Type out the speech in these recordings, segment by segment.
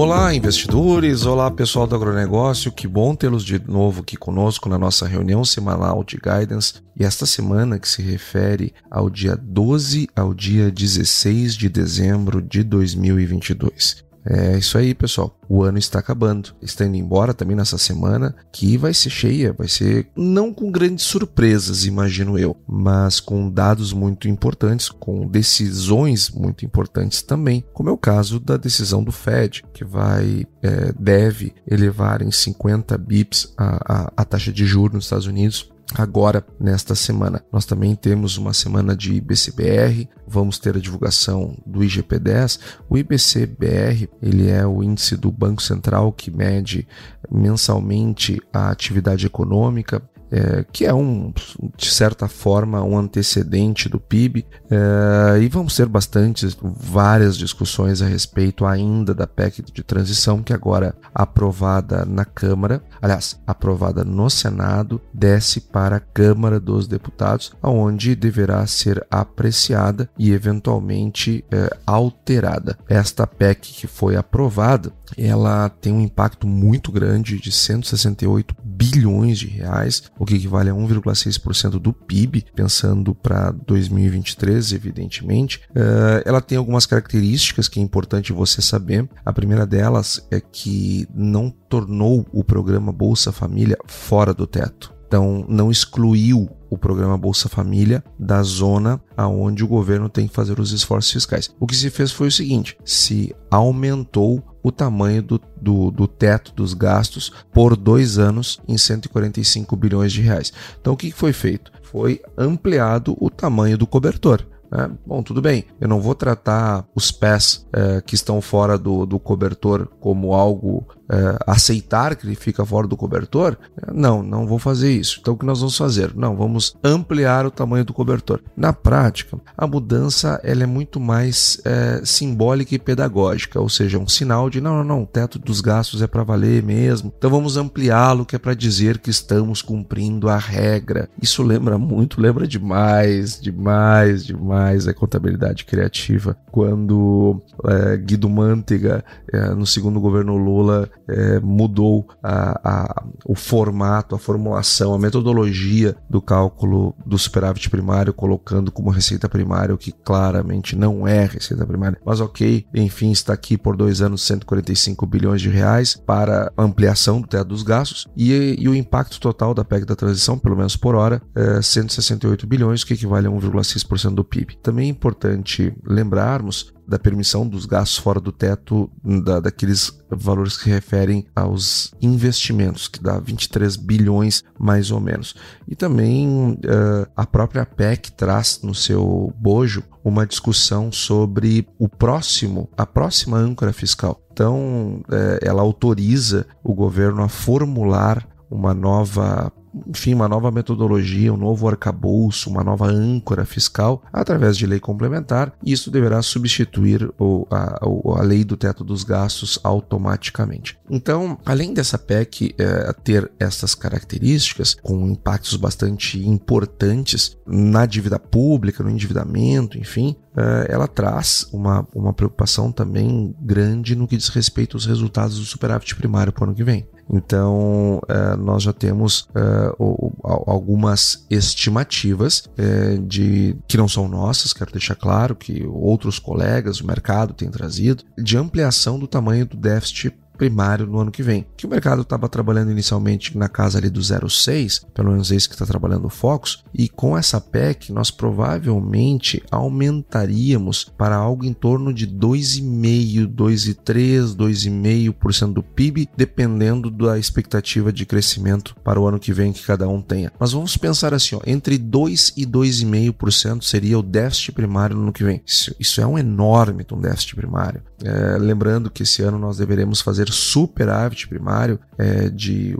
Olá, investidores! Olá, pessoal do agronegócio! Que bom tê-los de novo aqui conosco na nossa reunião semanal de guidance. E esta semana que se refere ao dia 12 ao dia 16 de dezembro de 2022. É isso aí, pessoal. O ano está acabando. Está indo embora também nessa semana, que vai ser cheia, vai ser não com grandes surpresas, imagino eu, mas com dados muito importantes, com decisões muito importantes também, como é o caso da decisão do Fed, que vai é, deve elevar em 50 bips a, a, a taxa de juros nos Estados Unidos agora nesta semana. Nós também temos uma semana de IBCBR, vamos ter a divulgação do IGP-10. O IBCBR, ele é o índice do Banco Central que mede mensalmente a atividade econômica é, que é um, de certa forma, um antecedente do PIB, é, e vamos ter bastante, várias discussões a respeito ainda da PEC de transição, que agora aprovada na Câmara, aliás, aprovada no Senado, desce para a Câmara dos Deputados, onde deverá ser apreciada e eventualmente é, alterada. Esta PEC que foi aprovada, ela tem um impacto muito grande de 168 bilhões de reais, o que equivale a 1,6% do PIB, pensando para 2023, evidentemente. Uh, ela tem algumas características que é importante você saber. A primeira delas é que não tornou o programa Bolsa Família fora do teto. Então, não excluiu o programa Bolsa Família da zona aonde o governo tem que fazer os esforços fiscais. O que se fez foi o seguinte: se aumentou o tamanho do, do, do, teto dos gastos por dois anos em 145 bilhões de reais. Então, o que foi feito? Foi ampliado o tamanho do cobertor. Né? Bom, tudo bem, eu não vou tratar os pés é, que estão fora do, do cobertor como algo é, aceitar que ele fica fora do cobertor? Não, não vou fazer isso. Então o que nós vamos fazer? Não, vamos ampliar o tamanho do cobertor. Na prática, a mudança ela é muito mais é, simbólica e pedagógica, ou seja, um sinal de não, não, não, o teto dos gastos é para valer mesmo. Então vamos ampliá-lo, que é para dizer que estamos cumprindo a regra. Isso lembra muito, lembra demais, demais, demais a contabilidade criativa. Quando é, Guido Mantega, é, no segundo governo Lula, é, mudou a, a, o formato, a formulação, a metodologia do cálculo do superávit primário, colocando como receita primária o que claramente não é receita primária. Mas ok, enfim, está aqui por dois anos 145 bilhões de reais para ampliação do teto dos gastos e, e o impacto total da PEC da transição, pelo menos por hora, é 168 bilhões, que equivale a 1,6% do PIB. Também é importante lembrarmos da permissão dos gastos fora do teto, da, daqueles valores que referem aos investimentos, que dá 23 bilhões mais ou menos. E também uh, a própria PEC traz no seu bojo uma discussão sobre o próximo, a próxima âncora fiscal. Então, uh, ela autoriza o governo a formular uma nova enfim, uma nova metodologia, um novo arcabouço, uma nova âncora fiscal através de lei complementar. Isso deverá substituir o, a, a lei do teto dos gastos automaticamente. Então, além dessa PEC é, ter essas características, com impactos bastante importantes na dívida pública, no endividamento, enfim, é, ela traz uma, uma preocupação também grande no que diz respeito aos resultados do superávit primário para o ano que vem. Então, uh, nós já temos uh, algumas estimativas uh, de que não são nossas, quero deixar claro que outros colegas do mercado têm trazido, de ampliação do tamanho do déficit primário no ano que vem. Que o mercado estava trabalhando inicialmente na casa ali do 0,6, pelo menos isso que está trabalhando o Focus, e com essa PEC nós provavelmente aumentaríamos para algo em torno de 2,5, 2,3, 2,5% do PIB, dependendo da expectativa de crescimento para o ano que vem que cada um tenha. Mas vamos pensar assim, ó, entre 2 e 2,5% seria o déficit primário no ano que vem. Isso, isso é um enorme um déficit primário. É, lembrando que esse ano nós deveremos fazer superávit primário é, de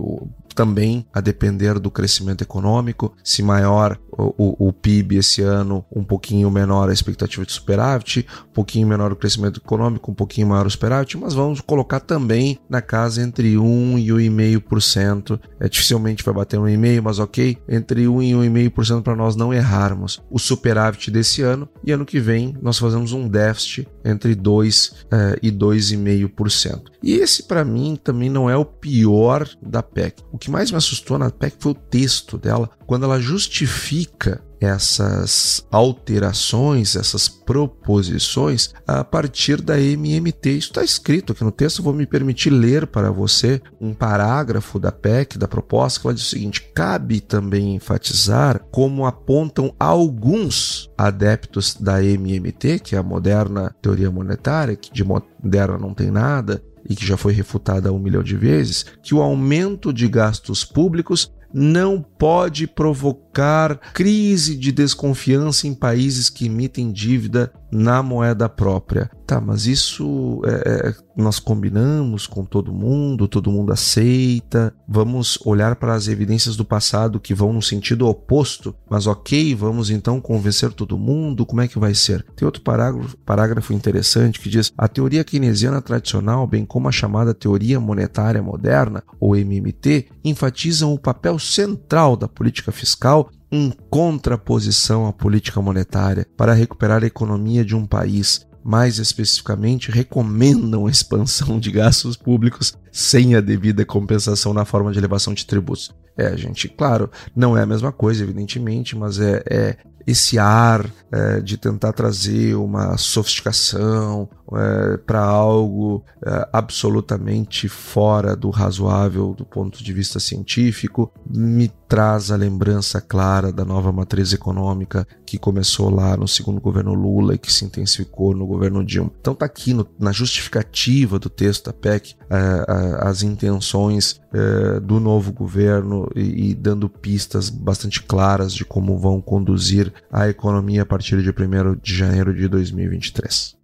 também a depender do crescimento econômico. Se maior o, o, o, PIB esse ano, um pouquinho menor a expectativa de superávit, um pouquinho menor o crescimento econômico, um pouquinho maior o superávit, mas vamos colocar também na casa entre 1 e 1,5%. É, dificilmente vai bater 1,5%, mas ok, entre 1 e 1,5% para nós não errarmos o superávit desse ano e ano que vem nós fazemos um déficit entre 2 é, e 2,5%. E esse para mim também não é o pior da PEC. O que que mais me assustou na PEC foi o texto dela, quando ela justifica essas alterações, essas proposições a partir da MMT. Isso está escrito aqui no texto, vou me permitir ler para você um parágrafo da PEC, da proposta, que ela diz o seguinte: cabe também enfatizar como apontam alguns adeptos da MMT, que é a moderna teoria monetária, que de moderna não tem nada, e que já foi refutada um milhão de vezes, que o aumento de gastos públicos não pode provocar crise de desconfiança em países que emitem dívida na moeda própria. Tá, mas isso é, é, nós combinamos com todo mundo, todo mundo aceita. Vamos olhar para as evidências do passado que vão no sentido oposto, mas ok, vamos então convencer todo mundo. Como é que vai ser? Tem outro parágrafo, parágrafo interessante que diz: a teoria keynesiana tradicional, bem como a chamada teoria monetária moderna, ou MMT, enfatizam o papel central da política fiscal em contraposição à política monetária para recuperar a economia de um país. Mais especificamente, recomendam a expansão de gastos públicos sem a devida compensação na forma de elevação de tributos. É, gente, claro, não é a mesma coisa, evidentemente, mas é, é esse ar é, de tentar trazer uma sofisticação é, para algo é, absolutamente fora do razoável do ponto de vista científico, me traz a lembrança clara da nova matriz econômica que começou lá no segundo governo Lula e que se intensificou no governo Dilma. Então tá aqui no, na justificativa do texto da PEC é, as intenções é, do novo governo e, e dando pistas bastante claras de como vão conduzir a economia a partir de 1 de janeiro de 2023.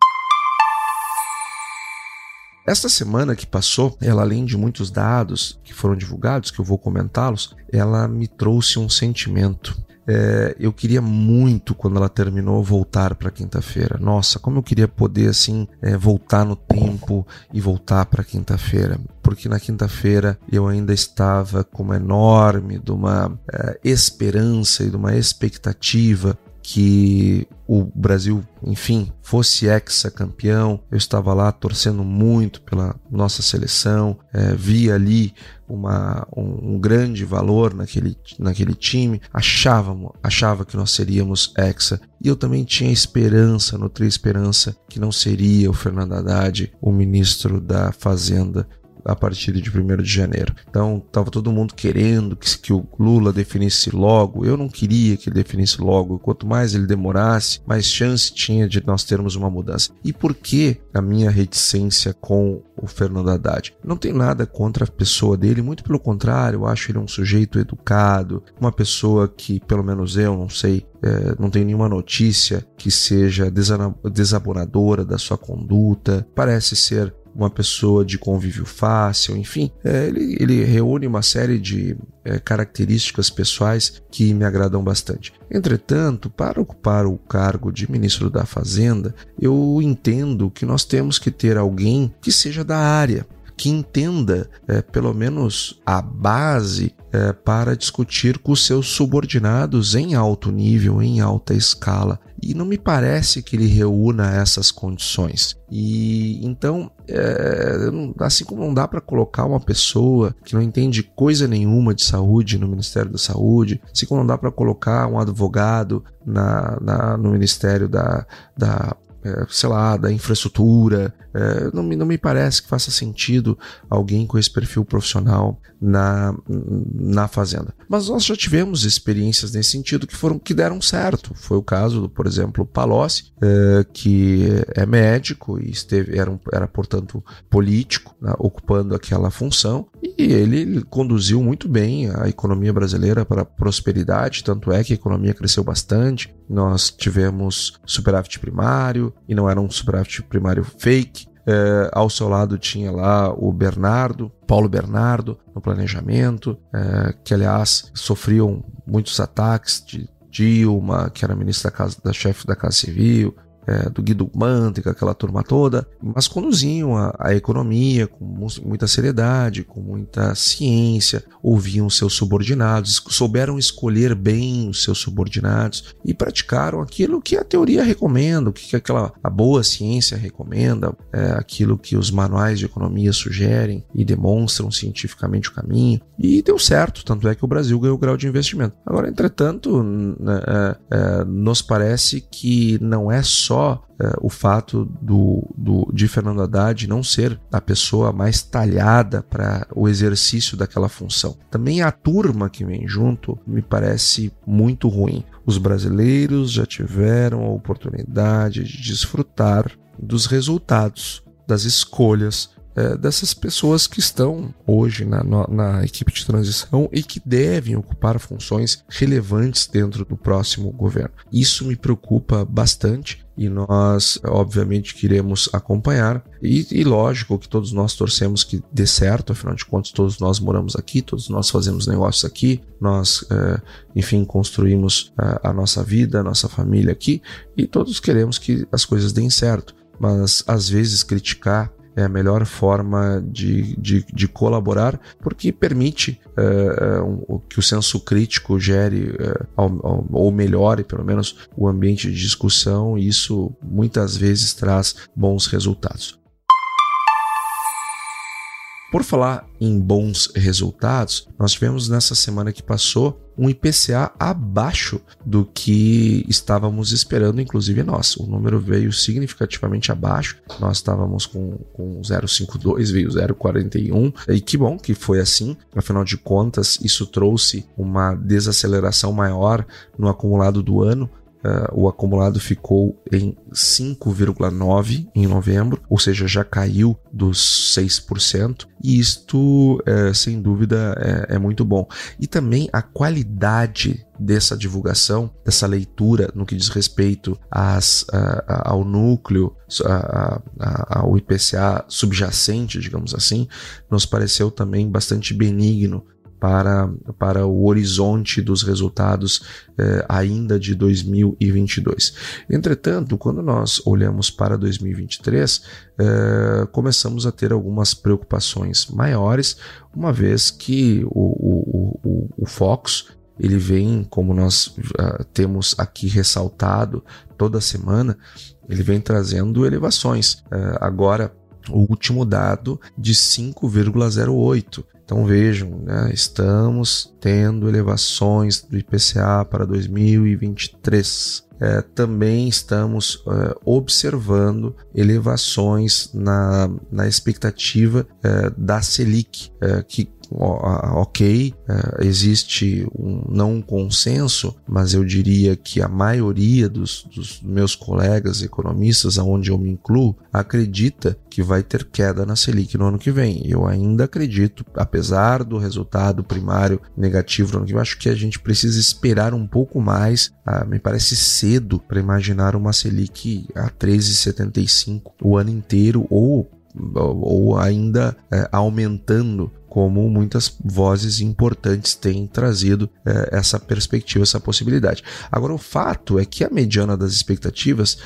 Esta semana que passou, ela além de muitos dados que foram divulgados, que eu vou comentá-los, ela me trouxe um sentimento. É, eu queria muito, quando ela terminou, voltar para quinta-feira. Nossa, como eu queria poder assim é, voltar no tempo e voltar para quinta-feira, porque na quinta-feira eu ainda estava com uma enorme de uma é, esperança e de uma expectativa que o Brasil, enfim, fosse ex-campeão. Eu estava lá torcendo muito pela nossa seleção, é, via ali uma, um, um, grande valor naquele, naquele time, achava, achava que nós seríamos hexa. E eu também tinha esperança, nutria esperança, que não seria o Fernando Haddad o ministro da Fazenda a partir de 1 de janeiro. Então, estava todo mundo querendo que, que o Lula definisse logo. Eu não queria que ele definisse logo. Quanto mais ele demorasse, mais chance tinha de nós termos uma mudança. E por que a minha reticência com o Fernando Haddad? Não tem nada contra a pessoa dele, muito pelo contrário, eu acho ele um sujeito educado, uma pessoa que, pelo menos eu, não sei, é, não tenho nenhuma notícia que seja desabonadora da sua conduta, parece ser uma pessoa de convívio fácil, enfim, é, ele, ele, reúne uma série de é, características pessoais que me agradam bastante. Entretanto, para ocupar o cargo de ministro da Fazenda, eu entendo que nós temos que ter alguém que seja da área, que entenda é, pelo menos a base é, para discutir com seus subordinados em alto nível, em alta escala. E não me parece que ele reúna essas condições. E então, é, assim como não dá para colocar uma pessoa que não entende coisa nenhuma de saúde no Ministério da Saúde, assim como não dá para colocar um advogado na, na, no Ministério da, da é, sei lá, da infraestrutura. É, não, me, não me parece que faça sentido alguém com esse perfil profissional na, na fazenda. Mas nós já tivemos experiências nesse sentido que foram que deram certo. Foi o caso do, por exemplo, Palocci, é, que é médico e esteve, era, era portanto, político, né, ocupando aquela função, e ele, conduziu muito bem a economia brasileira para prosperidade, tanto é que a economia cresceu bastante. Nós tivemos superávit primário, e não era um superávit primário fake, é, ao seu lado tinha lá o Bernardo, Paulo Bernardo, no planejamento, é, que aliás sofriam muitos ataques de Dilma, que era ministra da, casa, da chefe da Casa Civil, é, do Guido Mantega, aquela turma toda, mas conduziam a, a, economia com muita seriedade, com muita ciência, ouviam seus subordinados, souberam escolher bem os seus subordinados e praticaram aquilo que a teoria recomenda, o que aquela a boa ciência recomenda, é, aquilo que os manuais de economia sugerem e demonstram cientificamente o caminho. E deu certo, tanto é que o Brasil ganhou o grau de investimento. Agora, entretanto, é, é, nos parece que não é só só é, o fato do, do, de Fernando Haddad não ser a pessoa mais talhada para o exercício daquela função. Também a turma que vem junto me parece muito ruim. Os brasileiros já tiveram a oportunidade de desfrutar dos resultados das escolhas é, dessas pessoas que estão hoje na, na, equipe de transição e que devem ocupar funções relevantes dentro do próximo governo. Isso me preocupa bastante e nós, obviamente, queremos acompanhar. E, e, lógico que todos nós torcemos que dê certo, afinal de contas, todos nós moramos aqui, todos nós fazemos negócios aqui, nós, é, enfim, construímos a, a nossa vida, a nossa família aqui e todos queremos que as coisas deem certo. Mas às vezes criticar é a melhor forma de, de, de colaborar, porque permite é, um, que o senso crítico gere é, ou melhore, pelo menos, o ambiente de discussão, e isso muitas vezes traz bons resultados. Por falar em bons resultados, nós tivemos nessa semana que passou um IPCA abaixo do que estávamos esperando, inclusive nós. O número veio significativamente abaixo, nós estávamos com, com 0,52, veio 0,41, e que bom que foi assim, afinal de contas, isso trouxe uma desaceleração maior no acumulado do ano, Uh, o acumulado ficou em 5,9% em novembro, ou seja, já caiu dos 6%, e isto, uh, sem dúvida, é, é, muito bom. E também a qualidade dessa divulgação, dessa leitura no que diz respeito às, ao núcleo, ao IPCA subjacente, digamos assim, nos pareceu também bastante benigno para, para o horizonte dos resultados eh, ainda de 2022. Entretanto, quando nós olhamos para 2023, eh, começamos a ter algumas preocupações maiores, uma vez que o, o, o, o Fox ele vem, como nós uh, temos aqui ressaltado toda semana, ele vem trazendo elevações. Uh, agora, o último dado de 5,08. Então vejam, né, estamos tendo elevações do IPCA para 2023. É, também estamos é, observando elevações na, na expectativa é, da Selic, é, que ok, é, existe um, não um consenso, mas eu diria que a maioria dos, dos meus colegas economistas, aonde eu me incluo, acredita que vai ter queda na Selic no ano que vem. Eu ainda acredito, apesar do resultado primário negativo no ano que vem, acho que a gente precisa esperar um pouco mais. Ah, me parece cedo para imaginar uma Selic a 13,75 o ano inteiro ou ou ainda é, aumentando como muitas vozes importantes têm trazido é, essa perspectiva, essa possibilidade. Agora, o fato é que a mediana das expectativas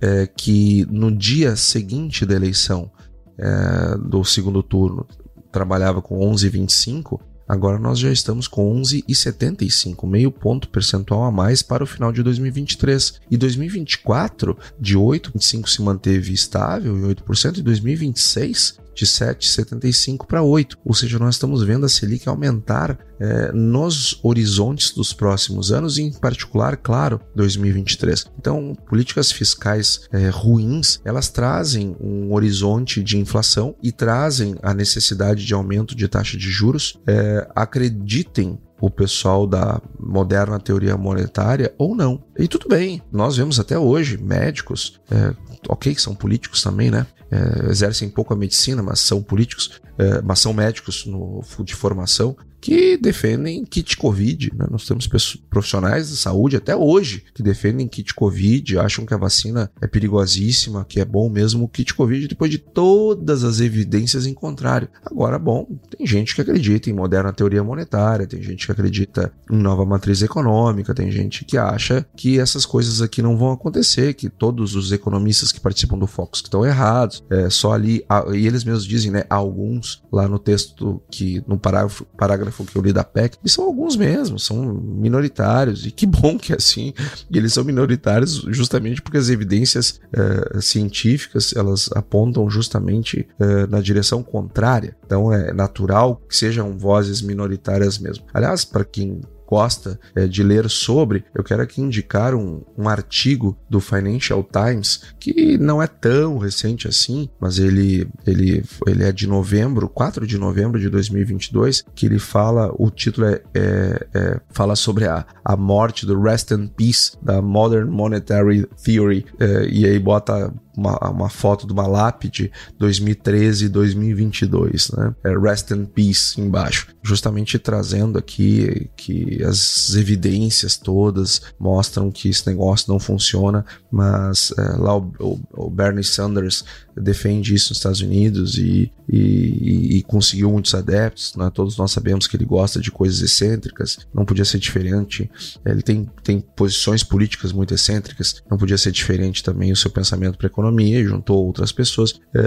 é que no dia seguinte da eleição é, do segundo turno trabalhava com 11,25, Agora nós já estamos com 11,75, meio ponto percentual a mais para o final de 2023. E 2024, de 8,25 se manteve estável em 8%, e 2026 de 7,75 para 8. Ou seja, nós estamos vendo a Selic aumentar é, nos horizontes dos próximos anos, em particular, claro, 2023. Então, políticas fiscais é, ruins, elas trazem um horizonte de inflação e trazem a necessidade de aumento de taxa de juros. É, acreditem o pessoal da moderna teoria monetária ou não. E tudo bem, nós vemos até hoje médicos, é, ok, que são políticos também, né? É, exercem pouco a medicina, mas são políticos, é, mas são médicos no, de formação, que defendem kit Covid. Né? Nós temos profissionais de saúde até hoje que defendem kit Covid, acham que a vacina é perigosíssima, que é bom mesmo o kit Covid, depois de todas as evidências em contrário. Agora, bom, tem gente que acredita em moderna teoria monetária, tem gente que acredita em nova matriz econômica, tem gente que acha que essas coisas aqui não vão acontecer, que todos os economistas que participam do Focus que estão errados, é só ali, e eles mesmos dizem, né, alguns lá no texto que no parágrafo, parágrafo que eu li da PEC, e são alguns mesmo, são minoritários, e que bom que é assim. Eles são minoritários justamente porque as evidências uh, científicas elas apontam justamente uh, na direção contrária. Então é natural que sejam vozes minoritárias mesmo. Aliás, para quem gosta é, de ler sobre, eu quero aqui indicar um, um artigo do Financial Times que não é tão recente assim, mas ele, ele, ele é de novembro, 4 de novembro de 2022, que ele fala, o título é, é, é fala sobre a, a morte do Rest in Peace da Modern Monetary Theory, é, e aí bota uma, uma foto de uma lápide 2013 2022, né? É Rest in Peace embaixo, justamente trazendo aqui que as evidências todas mostram que esse negócio não funciona, mas é, lá o, o, o Bernie Sanders defende isso nos Estados Unidos e, e, e, conseguiu muitos adeptos. Né? Todos nós sabemos que ele gosta de coisas excêntricas, não podia ser diferente. Ele tem, tem posições políticas muito excêntricas, não podia ser diferente também o seu pensamento a economia e juntou outras pessoas. É,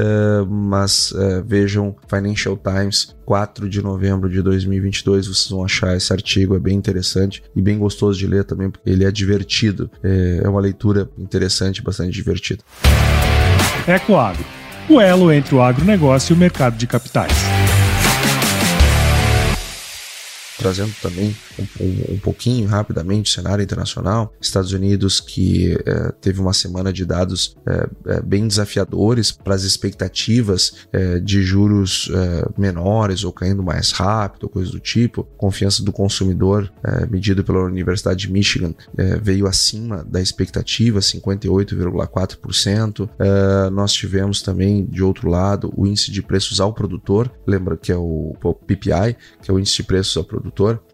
mas é, vejam Financial Times, 4 de novembro de 2022, vocês vão achar esse artigo, é bem interessante e bem gostoso de ler também, porque ele é divertido. É, é uma leitura interessante, bastante divertida. Ecoagro, o elo entre o agronegócio e o mercado de capitais trazendo também um, um, um, pouquinho rapidamente o cenário internacional. Estados Unidos que é, teve uma semana de dados é, bem desafiadores para as expectativas é, de juros menores ou caindo mais rápido, coisa do tipo. Confiança do consumidor, medido pela Universidade de Michigan, veio acima da expectativa, 58,4%. nós tivemos também, de outro lado, o índice de preços ao produtor, lembra que é o, o PPI, que é o índice de preços ao produtor,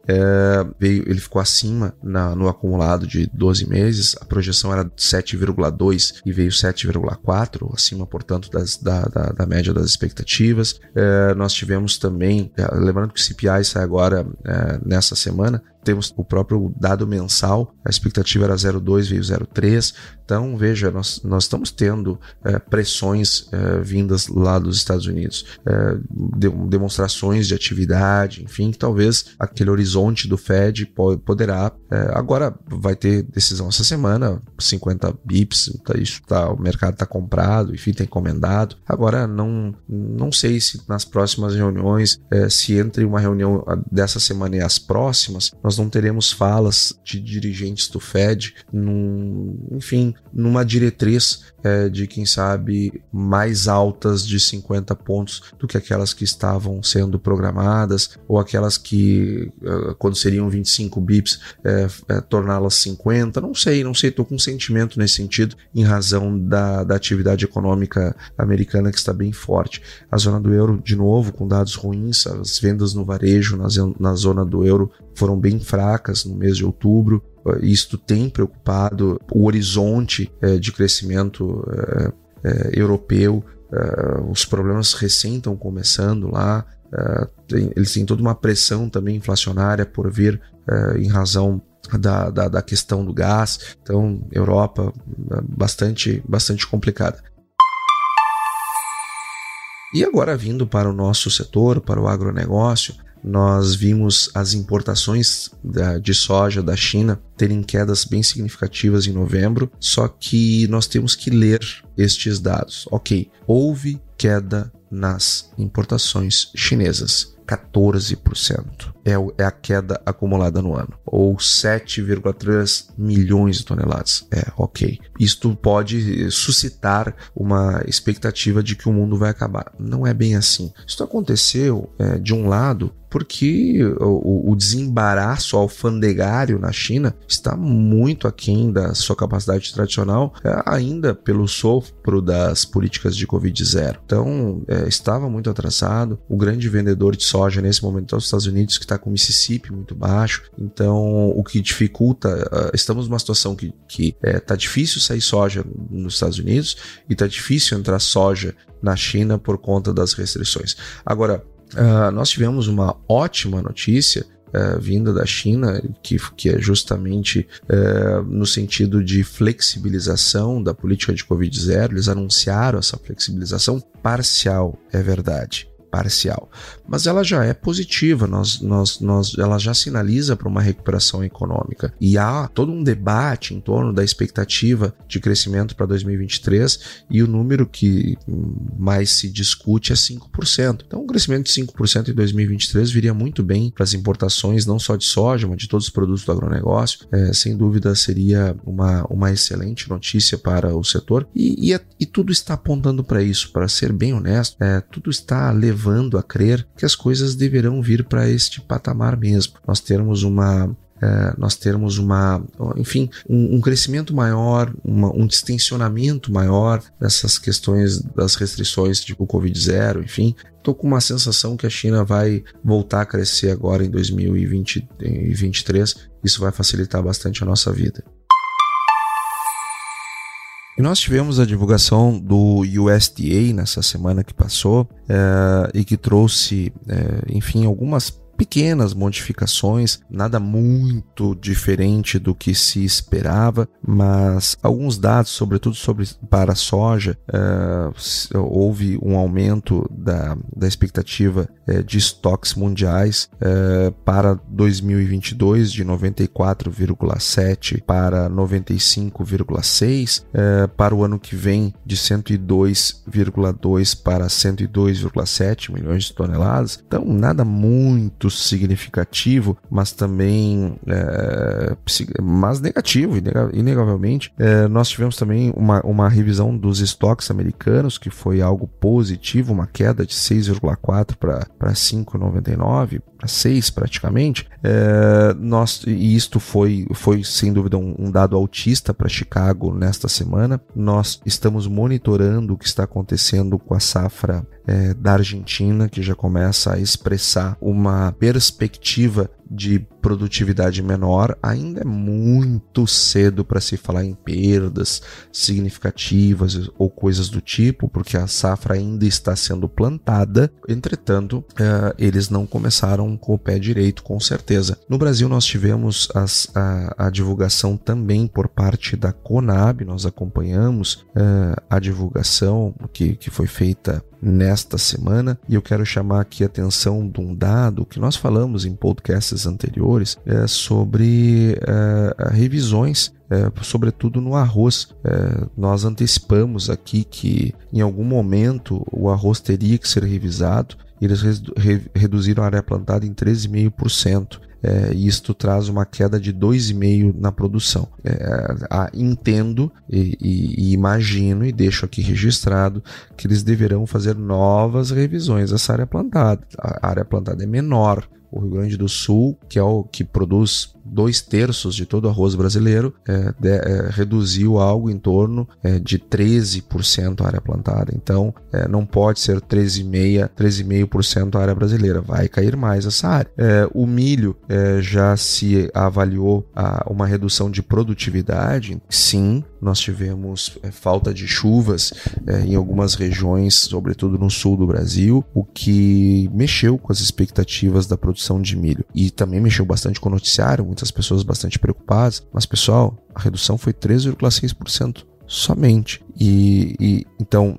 é, veio, ele ficou acima na, no acumulado de 12 meses, a projeção era 7,2 e veio 7,4, acima, portanto, das, da, da, da, média das expectativas. É, nós tivemos também, é, lembrando que o CPI sai agora é, nessa semana, temos o próprio dado mensal, a expectativa era 0,2, veio 0,3. Então, veja, nós, nós estamos tendo é, pressões é, vindas lá dos Estados Unidos, é, de, demonstrações de atividade, enfim, que talvez aquele horizonte do Fed poderá. agora vai ter decisão essa semana, 50 bips, tá, isso tá, o mercado está comprado, enfim, tem encomendado. Agora, não, não sei se nas próximas reuniões, se entre uma reunião dessa semana e as próximas, nós nós não teremos falas de dirigentes do Fed, num, enfim, numa diretriz é, de, quem sabe, mais altas de 50 pontos do que aquelas que estavam sendo programadas, ou aquelas que, é, quando seriam 25 bips, é, é, torná-las 50. Não sei, não sei, estou com sentimento nesse sentido, em razão da, da atividade econômica americana que está bem forte. A zona do euro, de novo, com dados ruins, as vendas no varejo na, na zona do euro foram bem fracas no mês de outubro. Isto tem preocupado o horizonte é, de crescimento é, europeu. os problemas recém estão começando lá. eles têm toda uma pressão também inflacionária por vir em razão da, da, da, questão do gás. Então, Europa bastante, bastante complicada. E agora vindo para o nosso setor, para o agronegócio, nós vimos as importações de soja da China terem quedas bem significativas em novembro, só que nós temos que ler estes dados. Ok, houve queda nas importações chinesas. 14%. É, é a queda acumulada no ano, ou 7,3 milhões de toneladas. É, ok. Isto pode suscitar uma expectativa de que o mundo vai acabar. Não é bem assim. Isso aconteceu, é, de um lado, porque o, o desembaraço alfandegário na China está muito aquém da sua capacidade tradicional, é, ainda pelo sopro das políticas de Covid-0. Então, é, estava muito atrasado. O grande vendedor de soja nesse momento é os Estados Unidos, que está com o Mississippi muito baixo. Então, o que dificulta, uh, estamos numa situação que, que é, difícil sair soja nos Estados Unidos e tá difícil entrar soja na China por conta das restrições. Agora, Uh, nós tivemos uma ótima notícia uh, vinda da China, que, que é justamente uh, no sentido de flexibilização da política de Covid-0. Eles anunciaram essa flexibilização parcial, é verdade parcial, mas ela já é positiva, nós, nós, nós, ela já sinaliza para uma recuperação econômica. E há todo um debate em torno da expectativa de crescimento para 2023 e o número que mais se discute é 5%. Então, um crescimento de 5% em 2023 viria muito bem para as importações, não só de soja, mas de todos os produtos do agronegócio. É, sem dúvida, seria uma, uma excelente notícia para o setor e, e, e tudo está apontando para isso. Para ser bem honesto, é, tudo está levando a crer que as coisas deverão vir para este patamar mesmo. Nós termos uma é, nós termos uma, enfim, um, um crescimento maior, uma, um distensionamento maior dessas questões das restrições tipo Covid-0, enfim. Estou com uma sensação que a China vai voltar a crescer agora em 2023. Isso vai facilitar bastante a nossa vida. Nós tivemos a divulgação do USDA nessa semana que passou é, e que trouxe, é, enfim, algumas pequenas modificações, nada muito diferente do que se esperava, mas alguns dados, sobretudo sobre para a soja, é, houve um aumento da, da expectativa é, de estoques mundiais é, para 2022 de 94,7 para 95,6, para o ano que vem de 102,2 para 102,7 milhões de toneladas. Então, nada muito significativo, mas também é, mas negativo, inegavelmente. É, nós tivemos também uma, uma revisão dos estoques americanos, que foi algo positivo, uma queda de 6,4 para 5,99, para 6 praticamente. É, nós, e isto foi, foi sem dúvida um, um dado altista para Chicago nesta semana. Nós estamos monitorando o que está acontecendo com a safra é, da Argentina, que já começa a expressar uma perspectiva de produtividade menor, ainda é muito cedo para se falar em perdas significativas ou coisas do tipo, porque a safra ainda está sendo plantada. Entretanto, uh, eles não começaram com o pé direito, com certeza. No Brasil, nós tivemos as, a, a, divulgação também por parte da Conab, nós acompanhamos uh, a divulgação que, que foi feita nesta semana e eu quero chamar aqui a atenção de um dado que nós falamos em podcasts anteriores é, sobre é, revisões é, sobretudo no arroz. É, nós antecipamos aqui que em algum momento o arroz teria que ser revisado. Eles re reduziram a área plantada em 13,5% é, isto traz uma queda de 2,5% na produção. É, a, entendo e, e, e, imagino e deixo aqui registrado que eles deverão fazer novas revisões dessa área plantada. A área plantada é menor. O Rio Grande do Sul, que é o que produz dois terços de todo o arroz brasileiro, é, de, é, reduziu algo em torno é, de 13% a área plantada. Então, é, não pode ser 13,5%, 13,5% a área brasileira, vai cair mais essa área. É, o milho é, já se avaliou a, uma redução de produtividade, sim, nós tivemos falta de chuvas em algumas regiões, sobretudo no sul do Brasil, o que mexeu com as expectativas da produção de milho e também mexeu bastante com o noticiário muitas pessoas bastante preocupadas, mas pessoal, a redução foi 13,6% somente. E, e, então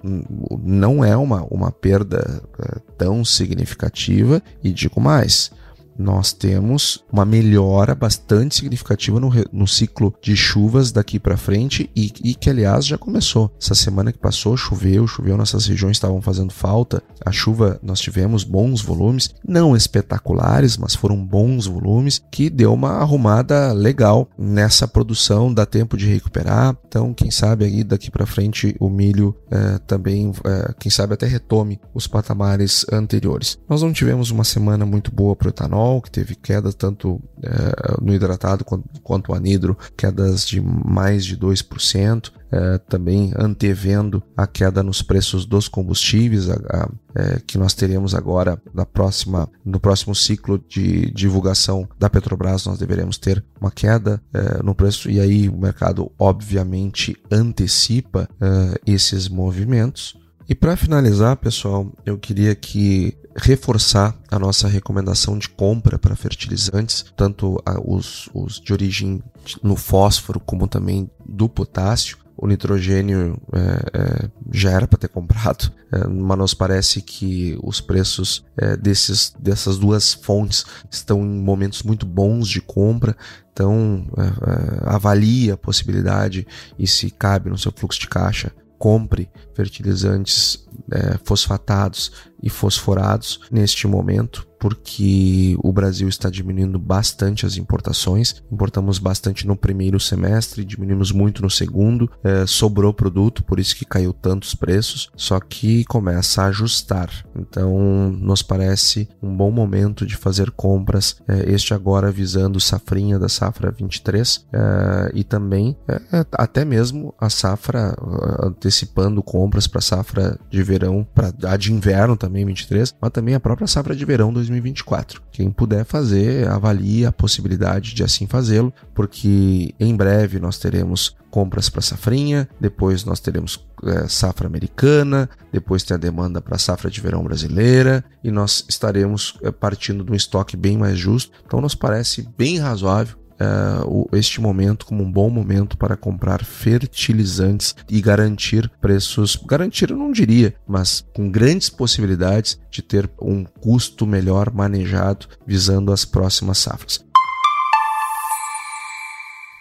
não é uma, uma perda uh, tão significativa, e digo mais. Nós temos uma melhora bastante significativa no, no ciclo de chuvas daqui para frente e, e, que, aliás, já começou. Essa semana que passou, choveu, choveu, nossas regiões estavam fazendo falta. A chuva, nós tivemos bons volumes, não espetaculares, mas foram bons volumes, que deu uma arrumada legal nessa produção, dá tempo de recuperar. Então, quem sabe aí daqui para frente o milho é, também, é, quem sabe até retome os patamares anteriores. Nós não tivemos uma semana muito boa para o etanol, que teve queda tanto é, no hidratado quanto, quanto anidro, quedas de mais de 2%. É, também antevendo a queda nos preços dos combustíveis, a, a, é, que nós teremos agora na próxima, no próximo ciclo de divulgação da Petrobras, nós deveremos ter uma queda é, no preço, e aí o mercado obviamente antecipa é, esses movimentos. E para finalizar, pessoal, eu queria que reforçar a nossa recomendação de compra para fertilizantes, tanto os, os de origem no fósforo como também do potássio. O nitrogênio é, é, já era para ter comprado, é, mas nos parece que os preços é, desses, dessas duas fontes estão em momentos muito bons de compra. Então, é, é, avalie a possibilidade e se cabe no seu fluxo de caixa compre fertilizantes é, fosfatados e fosforados neste momento porque o Brasil está diminuindo bastante as importações. Importamos bastante no primeiro semestre, diminuímos muito no segundo, é, sobrou produto, por isso que caiu tantos preços, só que começa a ajustar. Então, nos parece um bom momento de fazer compras, é, este agora visando safrinha da safra 23 é, e também é, é, até mesmo a safra antecipando compras para safra de verão, para a de inverno também 23, mas também a própria safra de verão 2023 2024. Quem puder fazer, avalie a possibilidade de assim fazê-lo, porque em breve nós teremos compras para safrinha, depois nós teremos é, safra americana, depois tem a demanda para safra de verão brasileira e nós estaremos é, partindo de um estoque bem mais justo. Então nos parece bem razoável uh, este momento como um bom momento para comprar fertilizantes e garantir preços, garantir eu não diria, mas com grandes possibilidades de ter um custo melhor manejado visando as próximas safras.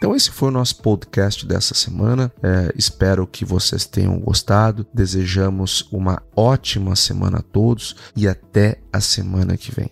Então, esse foi o nosso podcast dessa semana. É, espero que vocês tenham gostado. Desejamos uma ótima semana a todos e até a semana que vem.